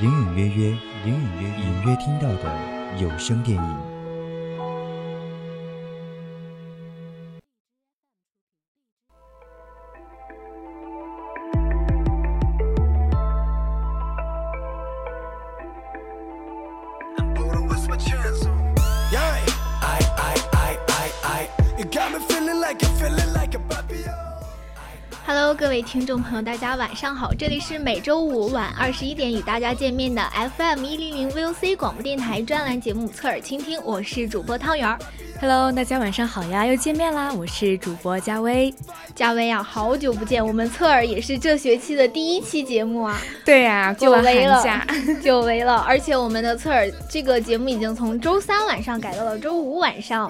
隐隐约约，隐隐约隐约听到的有声电影。听众朋友，大家晚上好，这里是每周五晚二十一点与大家见面的 FM 一零零 VOC 广播电台专栏节目《侧耳倾听》，我是主播汤圆儿。Hello，大家晚上好呀，又见面啦！我是主播佳薇，佳薇啊，好久不见，我们侧耳也是这学期的第一期节目啊。对呀，久违了，久违了。而且我们的侧耳这个节目已经从周三晚上改到了周五晚上。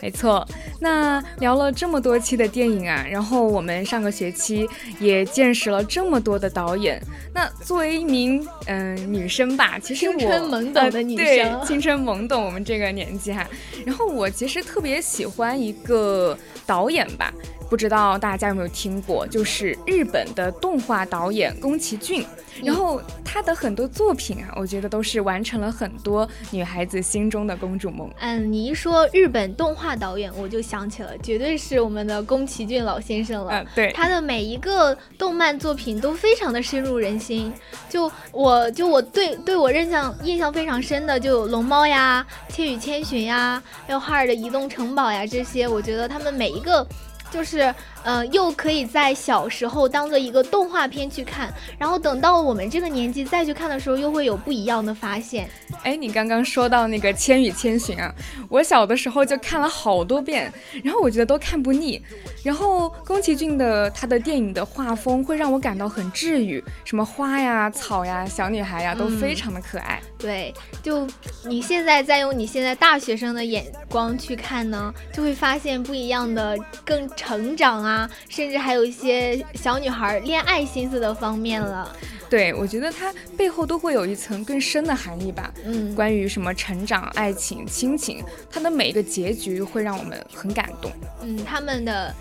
没错，那聊了这么多期的电影啊，然后我们上个学期也见识了这么多的导演。那作为一名嗯女生吧，其实我青春懵懂的女生，青春懵懂，我们这个年纪哈，然后我。其实特别喜欢一个导演吧。不知道大家有没有听过，就是日本的动画导演宫崎骏，然后他的很多作品啊，我觉得都是完成了很多女孩子心中的公主梦。嗯，你一说日本动画导演，我就想起了，绝对是我们的宫崎骏老先生了。嗯，对，他的每一个动漫作品都非常的深入人心。就我就我对对我印象印象非常深的，就有龙猫呀、千与千寻呀，还有哈尔的移动城堡呀这些，我觉得他们每一个。就是，呃，又可以在小时候当做一个动画片去看，然后等到我们这个年纪再去看的时候，又会有不一样的发现。哎，你刚刚说到那个《千与千寻》啊，我小的时候就看了好多遍，然后我觉得都看不腻。然后宫崎骏的他的电影的画风会让我感到很治愈，什么花呀、草呀、小女孩呀，都非常的可爱。对，就你现在再用你现在大学生的眼光去看呢，就会发现不一样的更。成长啊，甚至还有一些小女孩恋爱心思的方面了。对，我觉得它背后都会有一层更深的含义吧。嗯，关于什么成长、爱情、亲情，它的每一个结局会让我们很感动。嗯，他们的，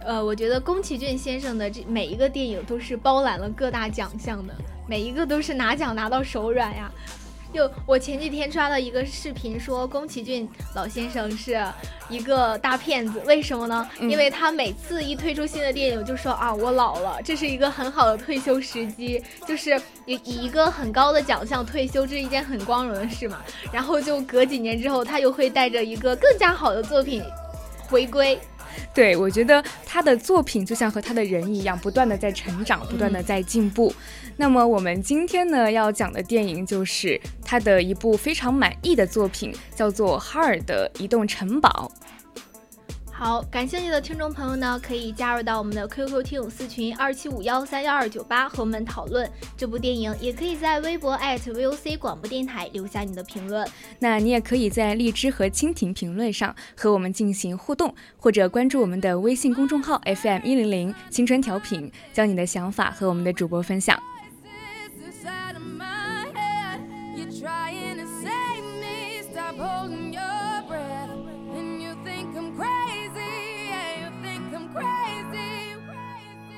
呃，我觉得宫崎骏先生的这每一个电影都是包揽了各大奖项的，每一个都是拿奖拿到手软呀。就我前几天刷到一个视频，说宫崎骏老先生是一个大骗子，为什么呢？因为他每次一推出新的电影，就说啊我老了，这是一个很好的退休时机，就是以以一个很高的奖项退休，这是一件很光荣的事嘛。然后就隔几年之后，他又会带着一个更加好的作品回归。对，我觉得他的作品就像和他的人一样，不断的在成长，不断的在进步。那么我们今天呢要讲的电影就是他的一部非常满意的作品，叫做《哈尔的移动城堡》。好，感兴趣的听众朋友呢，可以加入到我们的 QQ 听友四群二七五幺三幺二九八，和我们讨论这部电影。也可以在微博 @VOC 广播电台留下你的评论。那你也可以在荔枝和蜻蜓评论上和我们进行互动，或者关注我们的微信公众号 FM 一零零青春调频，将你的想法和我们的主播分享。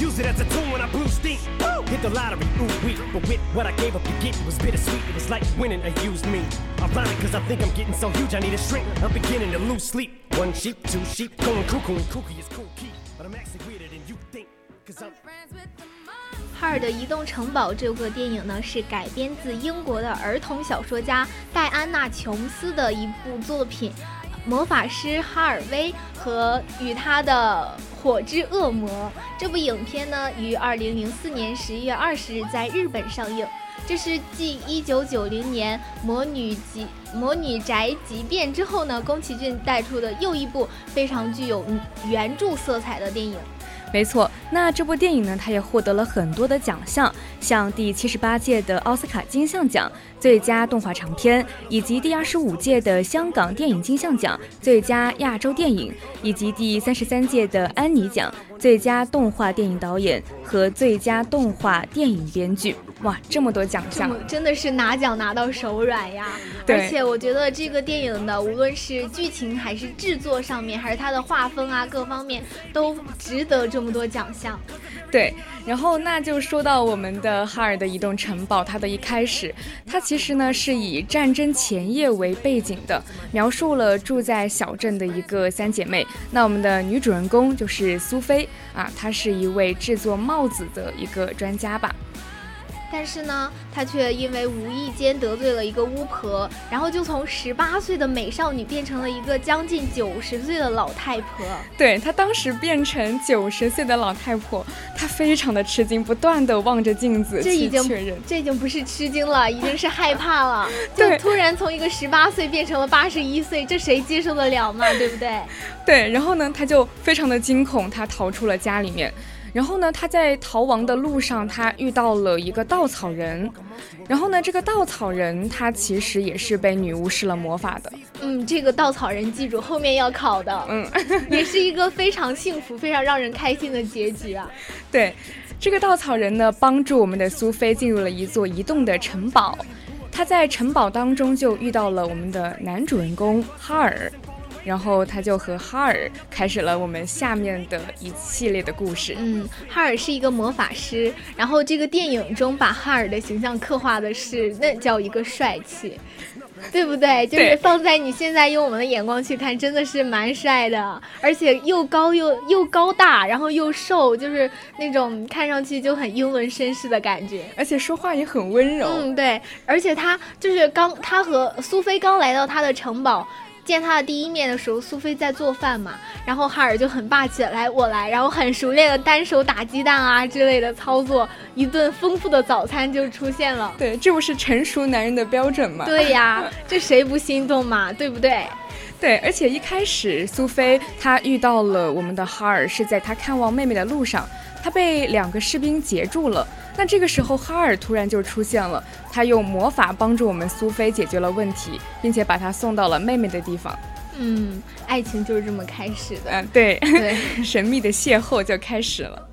Use it as a tool when I blew steam. Hit the lottery, ooh wee. But with what I gave up to get, it was bittersweet. It was like winning a used me. Ironic, cause I think I'm getting so huge, I need a shrink. I'm beginning to lose sleep. One sheep, two sheep, going cuckoo, and kooky is cool key. But I'm actually weirder than you think. Cause I'm. friends with the 哈尔的移动城堡这个电影呢，是改编自英国的儿童小说家戴安娜·琼斯的一部作品《魔法师哈尔威和与他的火之恶魔》。这部影片呢，于二零零四年十一月二十日在日本上映。这是继一九九零年《魔女集魔女宅急便》之后呢，宫崎骏带出的又一部非常具有原著色彩的电影。没错，那这部电影呢，它也获得了很多的奖项，像第七十八届的奥斯卡金像奖最佳动画长片，以及第二十五届的香港电影金像奖最佳亚洲电影，以及第三十三届的安妮奖最佳动画电影导演和最佳动画电影编剧。哇，这么多奖项，真的是拿奖拿到手软呀！而且我觉得这个电影的无论是剧情还是制作上面，还是它的画风啊，各方面都值得这么多奖项。对，然后那就说到我们的哈尔的移动城堡，它的一开始，它其实呢是以战争前夜为背景的，描述了住在小镇的一个三姐妹。那我们的女主人公就是苏菲啊，她是一位制作帽子的一个专家吧。但是呢，她却因为无意间得罪了一个巫婆，然后就从十八岁的美少女变成了一个将近九十岁的老太婆。对她当时变成九十岁的老太婆，她非常的吃惊，不断的望着镜子去确认。这已经不是吃惊了，已经是害怕了。就突然从一个十八岁变成了八十一岁，这谁接受得了嘛？对不对？对，然后呢，她就非常的惊恐，她逃出了家里面。然后呢，他在逃亡的路上，他遇到了一个稻草人。然后呢，这个稻草人他其实也是被女巫施了魔法的。嗯，这个稻草人记住后面要考的。嗯，也是一个非常幸福、非常让人开心的结局啊。对，这个稻草人呢，帮助我们的苏菲进入了一座移动的城堡。他在城堡当中就遇到了我们的男主人公哈尔。然后他就和哈尔开始了我们下面的一系列的故事。嗯，哈尔是一个魔法师，然后这个电影中把哈尔的形象刻画的是那叫一个帅气，对不对？就是放在你现在用我们的眼光去看，真的是蛮帅的，而且又高又又高大，然后又瘦，就是那种看上去就很英伦绅士的感觉，而且说话也很温柔。嗯，对，而且他就是刚他和苏菲刚来到他的城堡。见他的第一面的时候，苏菲在做饭嘛，然后哈尔就很霸气的，来我来，然后很熟练的单手打鸡蛋啊之类的操作，一顿丰富的早餐就出现了。对，这不是成熟男人的标准吗？对呀，这谁不心动嘛，对不对？对，而且一开始苏菲她遇到了我们的哈尔，是在她看望妹妹的路上，她被两个士兵截住了。那这个时候，哈尔突然就出现了，他用魔法帮助我们苏菲解决了问题，并且把她送到了妹妹的地方。嗯，爱情就是这么开始的。嗯，对对，神秘的邂逅就开始了。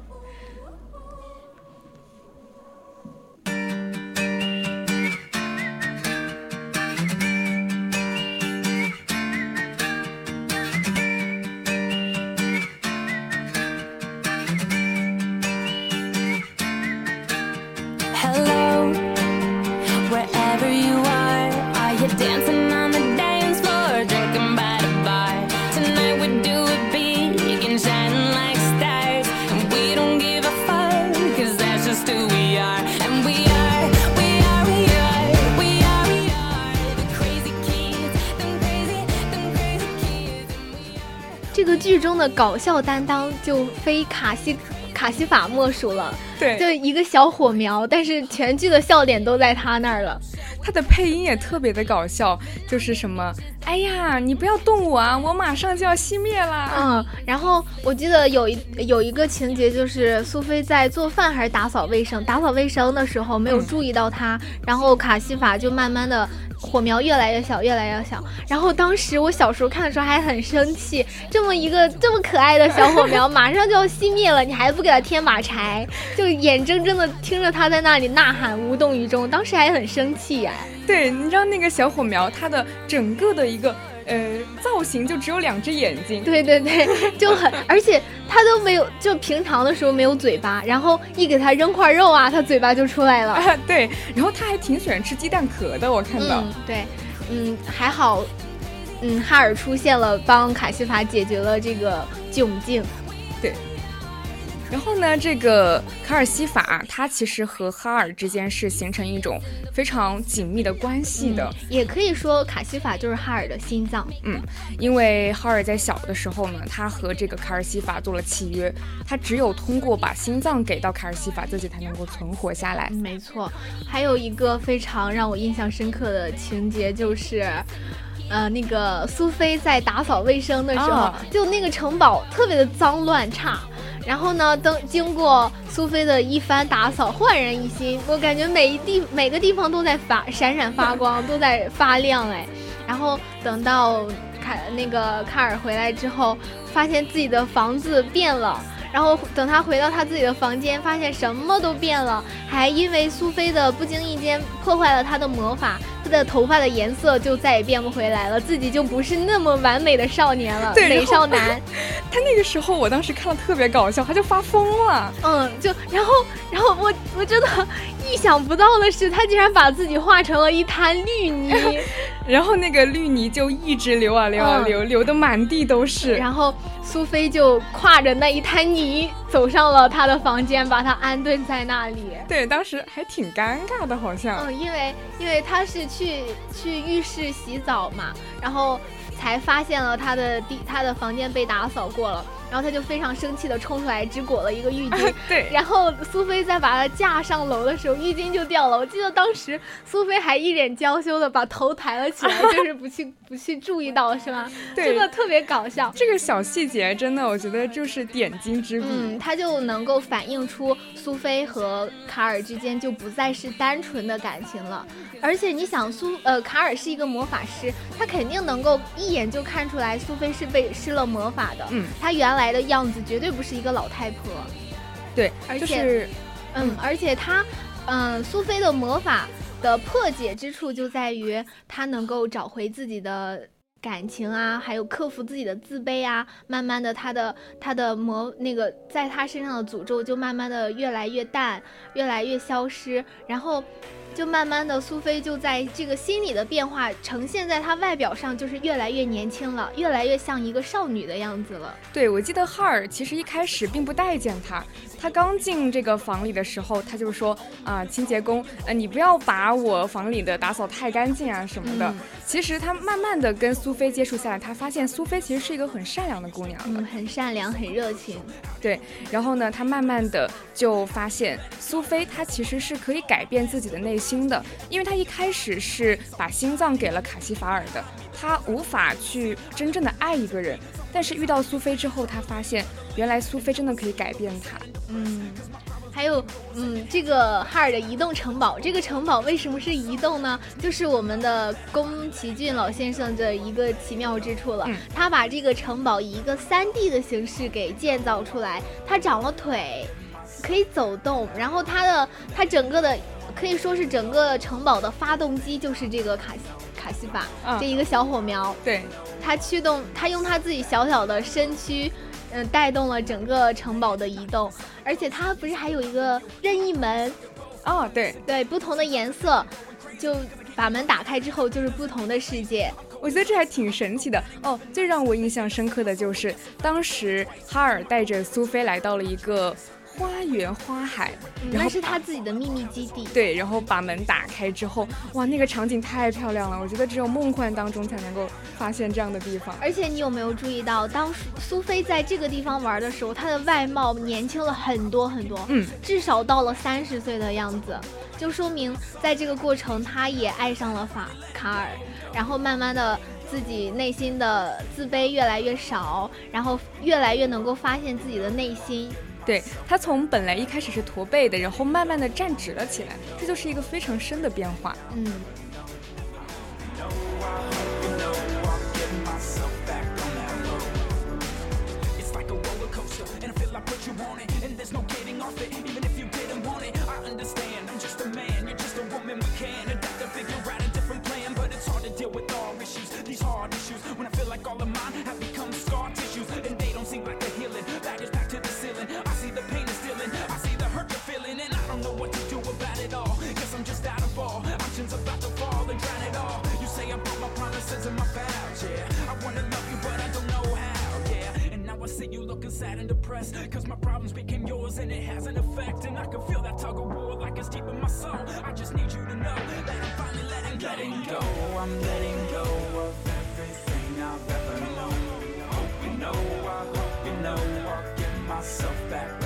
剧中的搞笑担当就非卡西卡西法莫属了，对，就一个小火苗，但是全剧的笑点都在他那儿了。他的配音也特别的搞笑，就是什么，哎呀，你不要动我啊，我马上就要熄灭了。嗯，然后我记得有一有一个情节，就是苏菲在做饭还是打扫卫生，打扫卫生的时候没有注意到他，然后卡西法就慢慢的。火苗越来越小，越来越小。然后当时我小时候看的时候还很生气，这么一个这么可爱的小火苗，马上就要熄灭了，你还不给它添把柴，就眼睁睁的听着它在那里呐喊，无动于衷。当时还很生气呀。对，你知道那个小火苗，它的整个的一个。呃，造型就只有两只眼睛，对对对，就很，而且他都没有，就就平常的时候没有嘴巴，然后一给他扔块肉啊，他嘴巴就出来了。啊，对，然后他还挺喜欢吃鸡蛋壳的，我看到。嗯，对，嗯，还好，嗯，哈尔出现了，帮卡西法解决了这个窘境。对。然后呢，这个卡尔西法它其实和哈尔之间是形成一种非常紧密的关系的，也可以说卡西法就是哈尔的心脏。嗯，因为哈尔在小的时候呢，他和这个卡尔西法做了契约，他只有通过把心脏给到卡尔西法，自己才能够存活下来。没错，还有一个非常让我印象深刻的情节就是，呃，那个苏菲在打扫卫生的时候，就那个城堡特别的脏乱差。然后呢？等经过苏菲的一番打扫，焕然一新。我感觉每一地每个地方都在发闪闪发光，都在发亮哎。然后等到卡那个卡尔回来之后，发现自己的房子变了。然后等他回到他自己的房间，发现什么都变了，还因为苏菲的不经意间破坏了他的魔法，他的头发的颜色就再也变不回来了，自己就不是那么完美的少年了，美少男。他那个时候，我当时看了特别搞笑，他就发疯了。嗯，就然后然后我我真的意想不到的是，他竟然把自己化成了一滩绿泥，然后那个绿泥就一直流啊流啊流，流的满地都是。然后苏菲就挎着那一滩泥。你走上了他的房间，把他安顿在那里。对，当时还挺尴尬的，好像。嗯，因为因为他是去去浴室洗澡嘛，然后才发现了他的地，他的房间被打扫过了。然后他就非常生气的冲出来，只裹了一个浴巾。对。然后苏菲在把他架上楼的时候，浴巾就掉了。我记得当时苏菲还一脸娇羞的把头抬了起来，就是不去 不去注意到，是吗？对。真的特别搞笑。这个小细节真的，我觉得就是点睛之笔。嗯，他就能够反映出苏菲和卡尔之间就不再是单纯的感情了。而且你想，苏呃卡尔是一个魔法师，他肯定能够一眼就看出来苏菲是被施了魔法的。嗯。他原来。来的样子绝对不是一个老太婆，对，而且，嗯，而且她，嗯，苏菲的魔法的破解之处就在于她能够找回自己的感情啊，还有克服自己的自卑啊，慢慢的，她的她的魔那个在她身上的诅咒就慢慢的越来越淡，越来越消失，然后。就慢慢的，苏菲就在这个心理的变化呈现在她外表上，就是越来越年轻了，越来越像一个少女的样子了。对，我记得哈尔其实一开始并不待见她，她刚进这个房里的时候，她就说啊，清洁工，呃，你不要把我房里的打扫太干净啊什么的。其实她慢慢的跟苏菲接触下来，她发现苏菲其实是一个很善良的姑娘，嗯，很善良，很热情。对，然后呢，她慢慢的就发现苏菲她其实是可以改变自己的内心。心的，因为他一开始是把心脏给了卡西法尔的，他无法去真正的爱一个人。但是遇到苏菲之后，他发现原来苏菲真的可以改变他。嗯，还有，嗯，这个哈尔的移动城堡，这个城堡为什么是移动呢？就是我们的宫崎骏老先生的一个奇妙之处了。他把这个城堡以一个三 D 的形式给建造出来，它长了腿，可以走动，然后它的它整个的。可以说是整个城堡的发动机就是这个卡西卡西法这一个小火苗，对，它驱动，它用它自己小小的身躯，嗯，带动了整个城堡的移动，而且它不是还有一个任意门，哦，对。对，不同的颜色，就把门打开之后就是不同的世界，我觉得这还挺神奇的。哦。最让我印象深刻的就是当时哈尔带着苏菲来到了一个。花园花海，那是他自己的秘密基地。对，然后把门打开之后，哇，那个场景太漂亮了。我觉得只有梦幻当中才能够发现这样的地方。而且你有没有注意到，当苏菲在这个地方玩的时候，她的外貌年轻了很多很多，嗯，至少到了三十岁的样子，就说明在这个过程，她也爱上了法卡尔，然后慢慢的自己内心的自卑越来越少，然后越来越能够发现自己的内心。对他从本来一开始是驼背的然后慢慢的站直了起来这就是一个非常深的变化。嗯。No getting off it even if depressed. Cause my problems became yours and it has an effect. And I can feel that tug of war like it's deep in my soul. I just need you to know that I'm finally letting go. Letting go, I'm letting go of everything I've ever known. Hope you know, I hope you know, I'll get myself back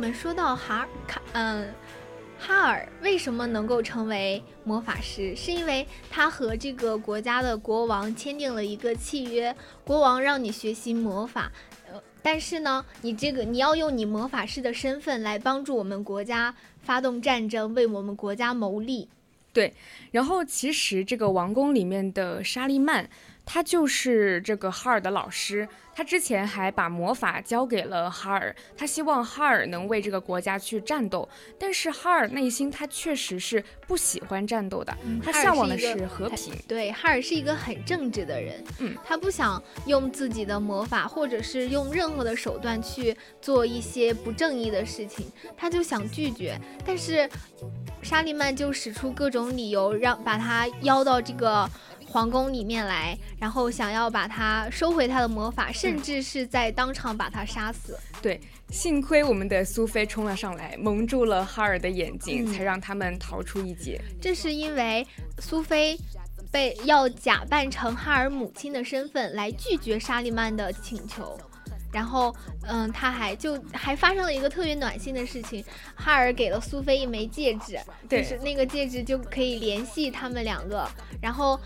我们说到哈尔卡，嗯，哈尔为什么能够成为魔法师？是因为他和这个国家的国王签订了一个契约，国王让你学习魔法，呃，但是呢，你这个你要用你魔法师的身份来帮助我们国家发动战争，为我们国家谋利。对，然后其实这个王宫里面的沙利曼，他就是这个哈尔的老师。他之前还把魔法交给了哈尔，他希望哈尔能为这个国家去战斗。但是哈尔内心他确实是不喜欢战斗的，他向往的是和平。对，哈尔是一个很正直的人，嗯，他不想用自己的魔法或者是用任何的手段去做一些不正义的事情，他就想拒绝。但是沙利曼就使出各种理由，让把他邀到这个。皇宫里面来，然后想要把他收回他的魔法，甚至是在当场把他杀死。对，幸亏我们的苏菲冲了上来，蒙住了哈尔的眼睛，才让他们逃出一劫。这是因为苏菲被要假扮成哈尔母亲的身份来拒绝沙利曼的请求。然后，嗯，他还就还发生了一个特别暖心的事情，哈尔给了苏菲一枚戒指，就是那个戒指就可以联系他们两个。然后，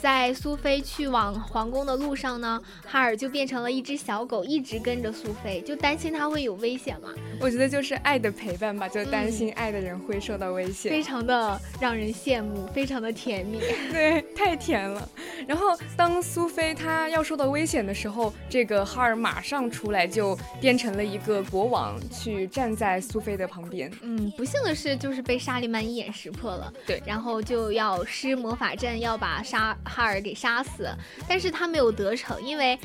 在苏菲去往皇宫的路上呢，哈尔就变成了一只小狗，一直跟着苏菲，就担心她会有危险嘛。我觉得就是爱的陪伴吧，就担心爱的人会受到危险，非常的让人羡慕，非常的甜蜜，对，太甜了。然后当苏菲她要受到危险的时候，这个哈尔马上。出来就变成了一个国王，去站在苏菲的旁边。嗯，不幸的是，就是被沙利曼一眼识破了。对，然后就要施魔法阵，要把沙哈尔给杀死，但是他没有得逞，因为。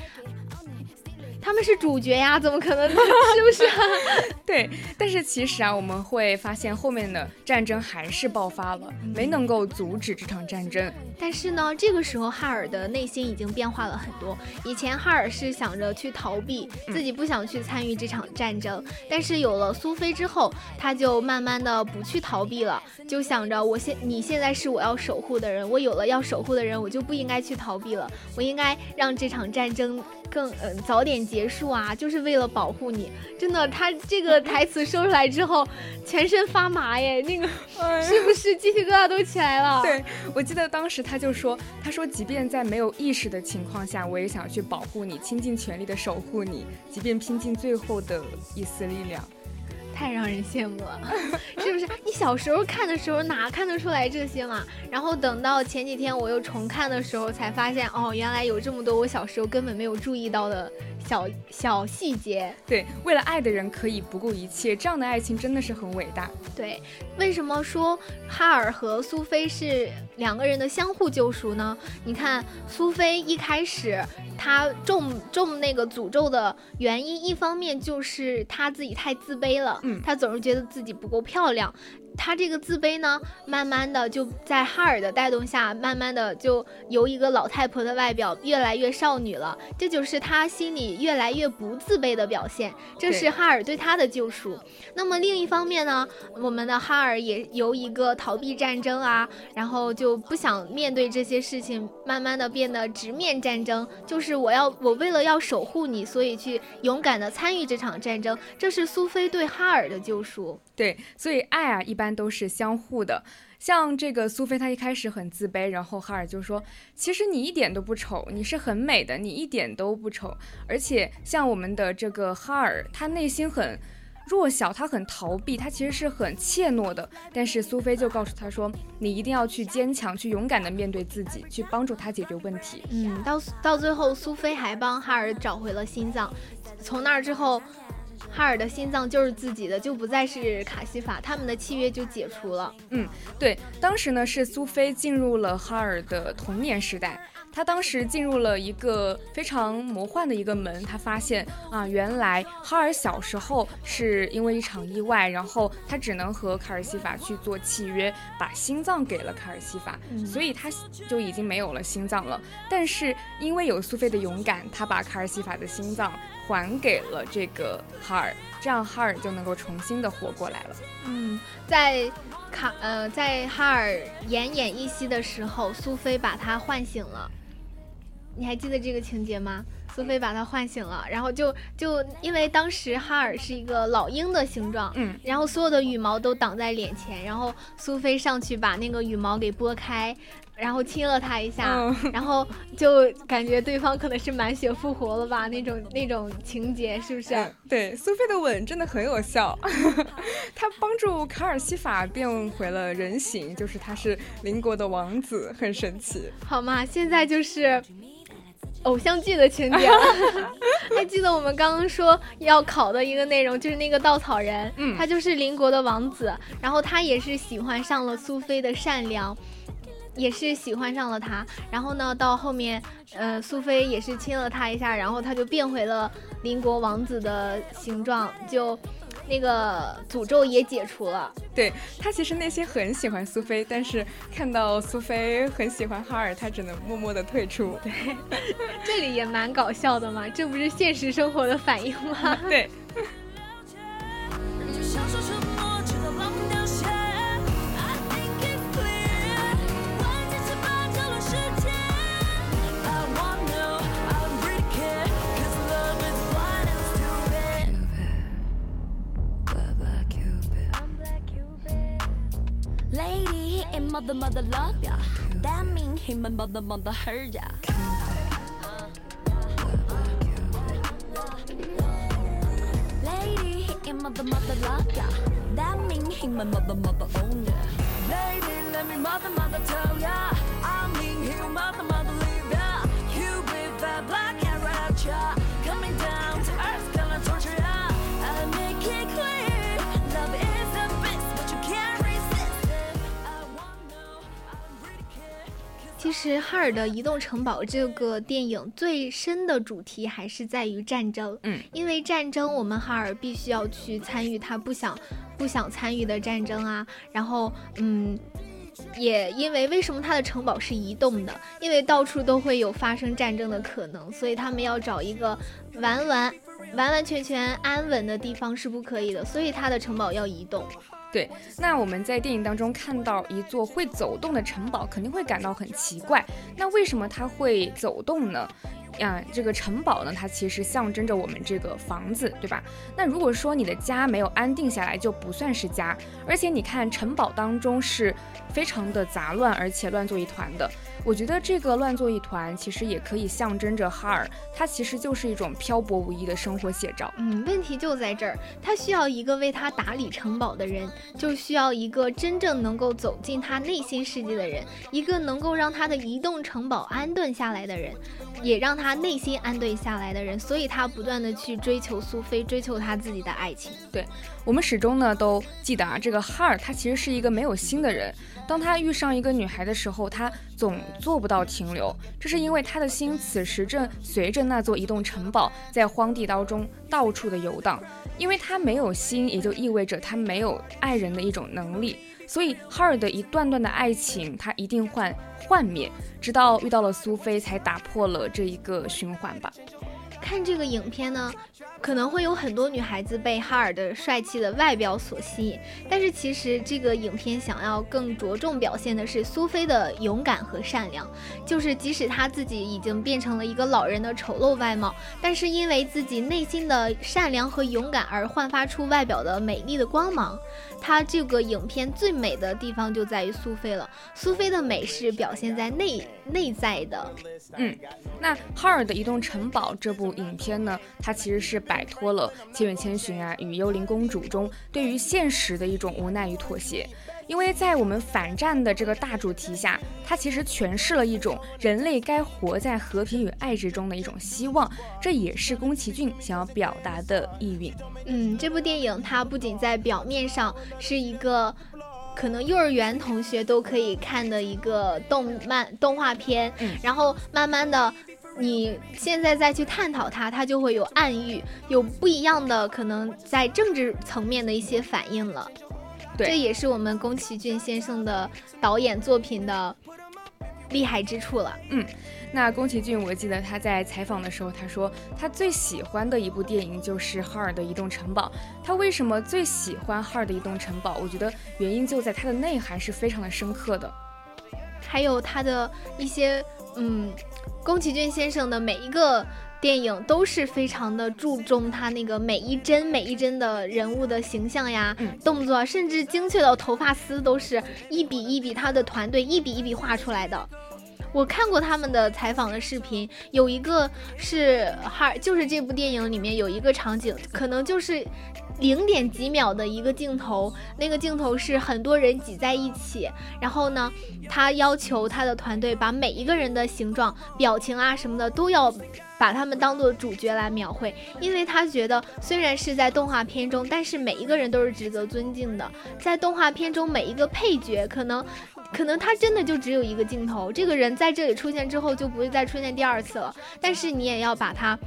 他们是主角呀，怎么可能呢？是不是？对，但是其实啊，我们会发现后面的战争还是爆发了，没能够阻止这场战争。但是呢，这个时候哈尔的内心已经变化了很多。以前哈尔是想着去逃避，自己不想去参与这场战争。但是有了苏菲之后，他就慢慢的不去逃避了，就想着我现你现在是我要守护的人，我有了要守护的人，我就不应该去逃避了，我应该让这场战争。更嗯早点结束啊，就是为了保护你。真的，他这个 台词说出来之后，全身发麻耶，那个是不是鸡皮疙瘩都起来了？对，我记得当时他就说，他说即便在没有意识的情况下，我也想去保护你，倾尽全力的守护你，即便拼尽最后的一丝力量。太让人羡慕了，是不是？你小时候看的时候哪看得出来这些嘛？然后等到前几天我又重看的时候，才发现哦，原来有这么多我小时候根本没有注意到的小小细节。对，为了爱的人可以不顾一切，这样的爱情真的是很伟大。对，为什么说哈尔和苏菲是两个人的相互救赎呢？你看，苏菲一开始她中中那个诅咒的原因，一方面就是她自己太自卑了。嗯她总是觉得自己不够漂亮。她这个自卑呢，慢慢的就在哈尔的带动下，慢慢的就由一个老太婆的外表越来越少女了。这就是她心里越来越不自卑的表现。这是哈尔对她的救赎。那么另一方面呢，我们的哈尔也由一个逃避战争啊，然后就不想面对这些事情，慢慢的变得直面战争。就是我要我为了要守护你，所以去勇敢的参与这场战争。这是苏菲对哈尔的救赎。对，所以爱啊，一般都是相互的。像这个苏菲，她一开始很自卑，然后哈尔就说：“其实你一点都不丑，你是很美的，你一点都不丑。”而且像我们的这个哈尔，他内心很弱小，他很逃避，他其实是很怯懦的。但是苏菲就告诉他说：“你一定要去坚强，去勇敢的面对自己，去帮助他解决问题。”嗯，到到最后，苏菲还帮哈尔找回了心脏。从那儿之后。哈尔的心脏就是自己的，就不再是卡西法，他们的契约就解除了。嗯对，当时呢是苏菲进入了哈尔的童年时代。他当时进入了一个非常魔幻的一个门，他发现啊，原来哈尔小时候是因为一场意外，然后他只能和卡尔西法去做契约，把心脏给了卡尔西法，所以他就已经没有了心脏了。但是因为有苏菲的勇敢，他把卡尔西法的心脏还给了这个哈尔，这样哈尔就能够重新的活过来了。嗯，在卡呃在哈尔奄奄一息的时候，苏菲把他唤醒了。你还记得这个情节吗？苏菲把他唤醒了，然后就就因为当时哈尔是一个老鹰的形状，嗯，然后所有的羽毛都挡在脸前，然后苏菲上去把那个羽毛给拨开，然后亲了他一下，嗯然后就感觉对方可能是满血复活了吧，那种那种情节是不是？嗯，对，苏菲的吻真的很有效，他帮助卡尔西法变回了人形，就是他是邻国的王子，很神奇。好嘛，现在就是偶像剧的情节了。还 记得我们刚刚说要考的一个内容，就是那个稻草人，嗯他就是邻国的王子，然后他也是喜欢上了苏菲的善良。也是喜欢上了他，然后呢，到后面，呃，苏菲也是亲了他一下，然后他就变回了邻国王子的形状，就那个诅咒也解除了。对他其实内心很喜欢苏菲，但是看到苏菲很喜欢哈尔，他只能默默的退出。对 这里也蛮搞笑的嘛，这不是现实生活的反应吗？对，mother, mother love ya. That mean he my mother, mother hurt ya. Lady, ain't mother, mother love ya. That mean he my mother, mother own ya. Lady, let me mother, mother tell ya. 实哈尔的《移动城堡》这个电影最深的主题还是在于战争。嗯，因为战争，我们哈尔必须要去参与他不想不想参与的战争啊。然后，嗯，也因为为什么他的城堡是移动的？因为到处都会有发生战争的可能，所以他们要找一个完完完完全全安稳的地方是不可以的，所以他的城堡要移动。对，那我们在电影当中看到一座会走动的城堡，肯定会感到很奇怪。那为什么它会走动呢？呀，这个城堡呢，它其实象征着我们这个房子，对吧？那如果说你的家没有安定下来，就不算是家。而且你看，城堡当中是非常的杂乱，而且乱作一团的。我觉得这个乱作一团，其实也可以象征着哈尔，它其实就是一种漂泊无依的生活写照。嗯，问题就在这儿，他需要一个为他打理城堡的人，就需要一个真正能够走进他内心世界的人，一个能够让他的移动城堡安顿下来的人，也让他他内心安顿下来的人，所以他不断的去追求苏菲，追求他自己的爱情。对我们始终呢都记得啊，这个哈尔他其实是一个没有心的人。当他遇上一个女孩的时候，他总做不到停留，这是因为他的心此时正随着那座移动城堡在荒地当中到处的游荡。因为他没有心，也就意味着他没有爱人的一种能力。所以哈尔的一段段的爱情，他一定会幻灭，直到遇到了苏菲，才打破了这一个循环吧。看这个影片呢，可能会有很多女孩子被哈尔的帅气的外表所吸引，但是其实这个影片想要更着重表现的是苏菲的勇敢和善良，就是即使她自己已经变成了一个老人的丑陋外貌，但是因为自己内心的善良和勇敢而焕发出外表的美丽的光芒。它这个影片最美的地方就在于苏菲了，苏菲的美是表现在内内在的，嗯那哈尔的移动城堡这部影片呢，它其实是摆脱了《千与千寻》啊与《幽灵公主》中对于现实的一种无奈与妥协。因为在我们反战的这个大主题下，它其实诠释了一种人类该活在和平与爱之中的一种希望，这也是宫崎骏想要表达的意蕴。嗯，这部电影它不仅在表面上是一个可能幼儿园同学都可以看的一个动漫动画片，嗯然后慢慢的。你现在再去探讨它，它就会有暗喻，有不一样的可能在政治层面的一些反应了。对这也是我们宫崎骏先生的导演作品的厉害之处了。嗯那宫崎骏，我记得他在采访的时候，他说他最喜欢的一部电影就是《哈尔的移动城堡》。他为什么最喜欢《哈尔的移动城堡》？我觉得原因就在它的内涵是非常的深刻的。还有他的一些，嗯，宫崎骏先生的每一个电影都是非常的注重他那个每一帧每一帧的人物的形象呀、嗯动作，甚至精确到头发丝都是一笔一笔，他的团队一笔一笔画出来的。我看过他们的采访的视频，有一个是哈，就是这部电影里面有一个场景，可能就是零点几秒的一个镜头，那个镜头是很多人挤在一起，然后呢，他要求他的团队把每一个人的形状、表情啊什么的都要把他们当做主角来描绘，因为他觉得虽然是在动画片中，但是每一个人都是值得尊敬的。在动画片中，每一个配角可能。可能他真的就只有一个镜头，这个人在这里出现之后就不会再出现第二次了。但是你也要把他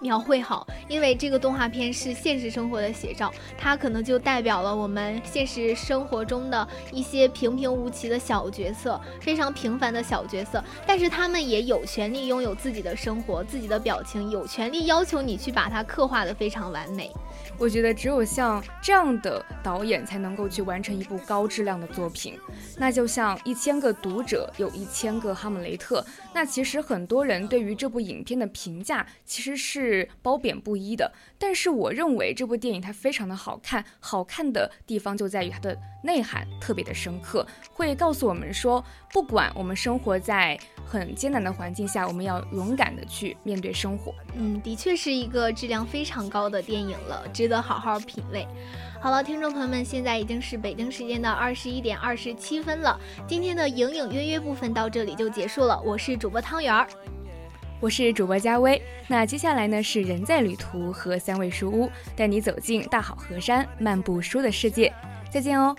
描绘好，因为这个动画片是现实生活的写照，它可能就代表了我们现实生活中的一些平平无奇的小角色，非常平凡的小角色，但是他们也有权利拥有自己的生活、自己的表情，有权利要求你去把它刻画的非常完美。我觉得只有像这样的导演才能够去完成一部高质量的作品。那就像一千个读者有一千个哈姆雷特，那其实很多人对于这部影片的评价其实是是褒贬不一的。但是我认为这部电影它非常的好看，好看的地方就在于它的内涵特别的深刻，会告诉我们说，不管我们生活在很艰难的环境下，我们要勇敢的去面对生活。嗯，的确是一个质量非常高的电影了，值得好好品味。好了，听众朋友们，现在已经是北京时间的二十一点二十七分了，今天的隐隐约约部分到这里就结束了。我是主播汤圆儿，我是主播佳薇。那接下来呢是人在旅途和三味书屋，带你走进大好河山，漫步书的世界。再见哦。